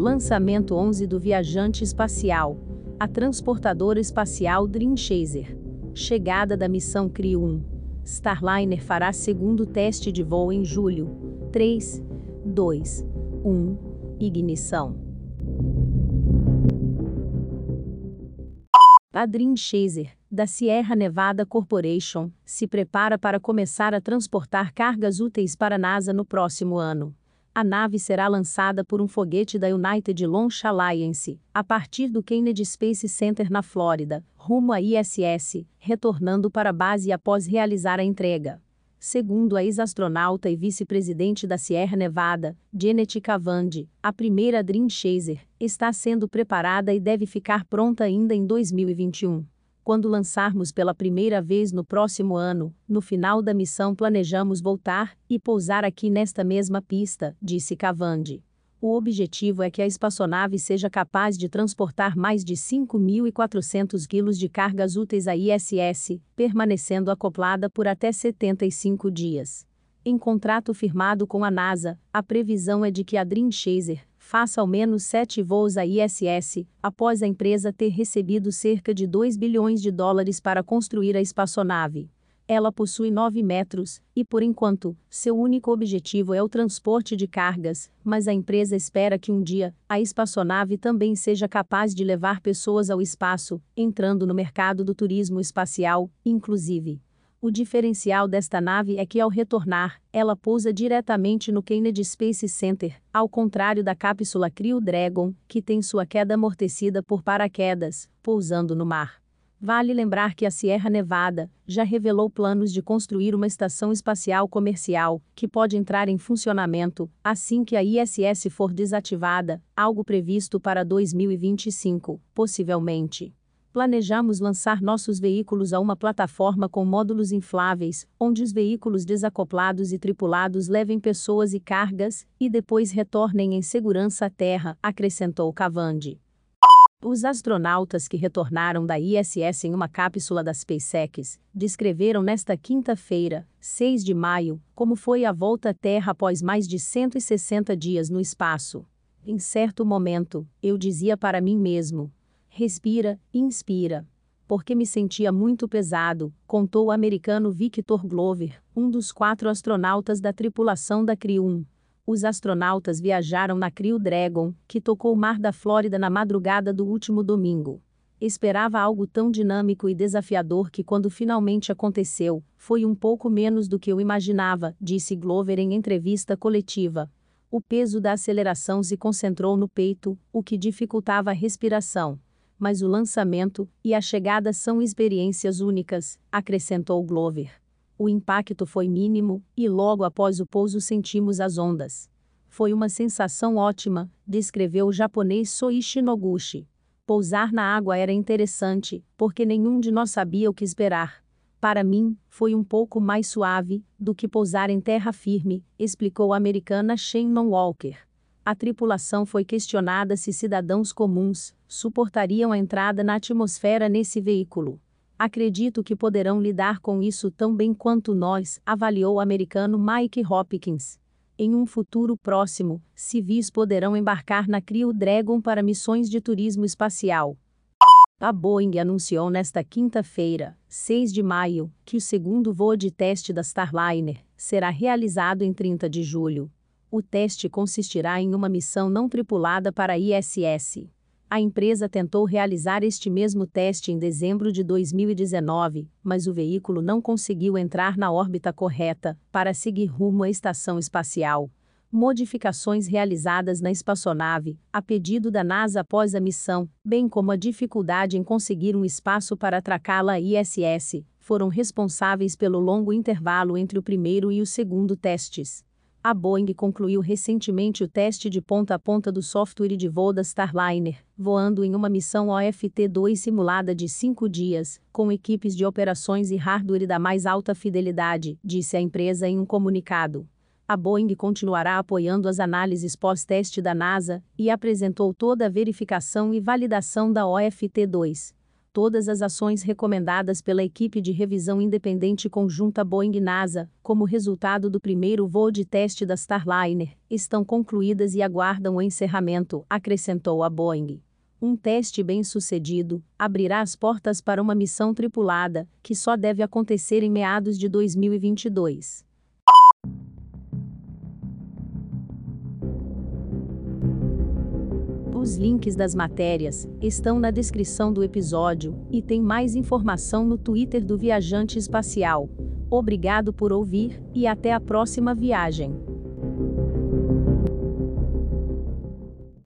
Lançamento 11 do viajante espacial. A transportadora espacial Dream Chaser. Chegada da missão CRIO 1. Starliner fará segundo teste de voo em julho. 3, 2, 1. Ignição. A Dream Chaser, da Sierra Nevada Corporation, se prepara para começar a transportar cargas úteis para a NASA no próximo ano a nave será lançada por um foguete da United Launch Alliance, a partir do Kennedy Space Center na Flórida, rumo à ISS, retornando para a base após realizar a entrega. Segundo a ex-astronauta e vice-presidente da Sierra Nevada, Janet Cavandi, a primeira Dream Chaser está sendo preparada e deve ficar pronta ainda em 2021. Quando lançarmos pela primeira vez no próximo ano, no final da missão planejamos voltar e pousar aqui nesta mesma pista, disse Cavandi. O objetivo é que a espaçonave seja capaz de transportar mais de 5.400 quilos de cargas úteis à ISS, permanecendo acoplada por até 75 dias. Em contrato firmado com a NASA, a previsão é de que a Dream Chaser faça ao menos sete voos à ISS, após a empresa ter recebido cerca de 2 bilhões de dólares para construir a espaçonave. Ela possui 9 metros, e por enquanto, seu único objetivo é o transporte de cargas, mas a empresa espera que um dia, a espaçonave também seja capaz de levar pessoas ao espaço, entrando no mercado do turismo espacial, inclusive. O diferencial desta nave é que, ao retornar, ela pousa diretamente no Kennedy Space Center, ao contrário da cápsula Crew Dragon, que tem sua queda amortecida por paraquedas, pousando no mar. Vale lembrar que a Sierra Nevada já revelou planos de construir uma estação espacial comercial, que pode entrar em funcionamento assim que a ISS for desativada, algo previsto para 2025, possivelmente planejamos lançar nossos veículos a uma plataforma com módulos infláveis, onde os veículos desacoplados e tripulados levem pessoas e cargas, e depois retornem em segurança à Terra, acrescentou Cavandi. Os astronautas que retornaram da ISS em uma cápsula da SpaceX descreveram nesta quinta-feira, 6 de maio, como foi a volta à Terra após mais de 160 dias no espaço. Em certo momento, eu dizia para mim mesmo: respira, inspira. Porque me sentia muito pesado, contou o americano Victor Glover, um dos quatro astronautas da tripulação da Crew 1. Os astronautas viajaram na Crew Dragon, que tocou o mar da Flórida na madrugada do último domingo. Esperava algo tão dinâmico e desafiador que, quando finalmente aconteceu, foi um pouco menos do que eu imaginava, disse Glover em entrevista coletiva. O peso da aceleração se concentrou no peito, o que dificultava a respiração mas o lançamento e a chegada são experiências únicas, acrescentou Glover. O impacto foi mínimo, e logo após o pouso sentimos as ondas. Foi uma sensação ótima, descreveu o japonês Soichi Noguchi. Pousar na água era interessante, porque nenhum de nós sabia o que esperar. Para mim, foi um pouco mais suave do que pousar em terra firme, explicou a americana Shannon Walker a tripulação foi questionada se cidadãos comuns suportariam a entrada na atmosfera nesse veículo. Acredito que poderão lidar com isso tão bem quanto nós, avaliou o americano Mike Hopkins. Em um futuro próximo, civis poderão embarcar na Crew Dragon para missões de turismo espacial. A Boeing anunciou nesta quinta-feira, 6 de maio, que o segundo voo de teste da Starliner será realizado em 30 de julho. O teste consistirá em uma missão não tripulada para a ISS. A empresa tentou realizar este mesmo teste em dezembro de 2019, mas o veículo não conseguiu entrar na órbita correta para seguir rumo à estação espacial. Modificações realizadas na espaçonave, a pedido da NASA após a missão, bem como a dificuldade em conseguir um espaço para atracá-la à ISS, foram responsáveis pelo longo intervalo entre o primeiro e o segundo testes. A Boeing concluiu recentemente o teste de ponta a ponta do software de voo da Starliner, voando em uma missão OFT-2 simulada de cinco dias, com equipes de operações e hardware da mais alta fidelidade, disse a empresa em um comunicado. A Boeing continuará apoiando as análises pós-teste da NASA e apresentou toda a verificação e validação da OFT-2. Todas as ações recomendadas pela equipe de revisão independente conjunta Boeing-NASA, como resultado do primeiro voo de teste da Starliner, estão concluídas e aguardam o encerramento, acrescentou a Boeing. Um teste bem-sucedido abrirá as portas para uma missão tripulada, que só deve acontecer em meados de 2022. Os links das matérias estão na descrição do episódio e tem mais informação no Twitter do Viajante Espacial. Obrigado por ouvir e até a próxima viagem.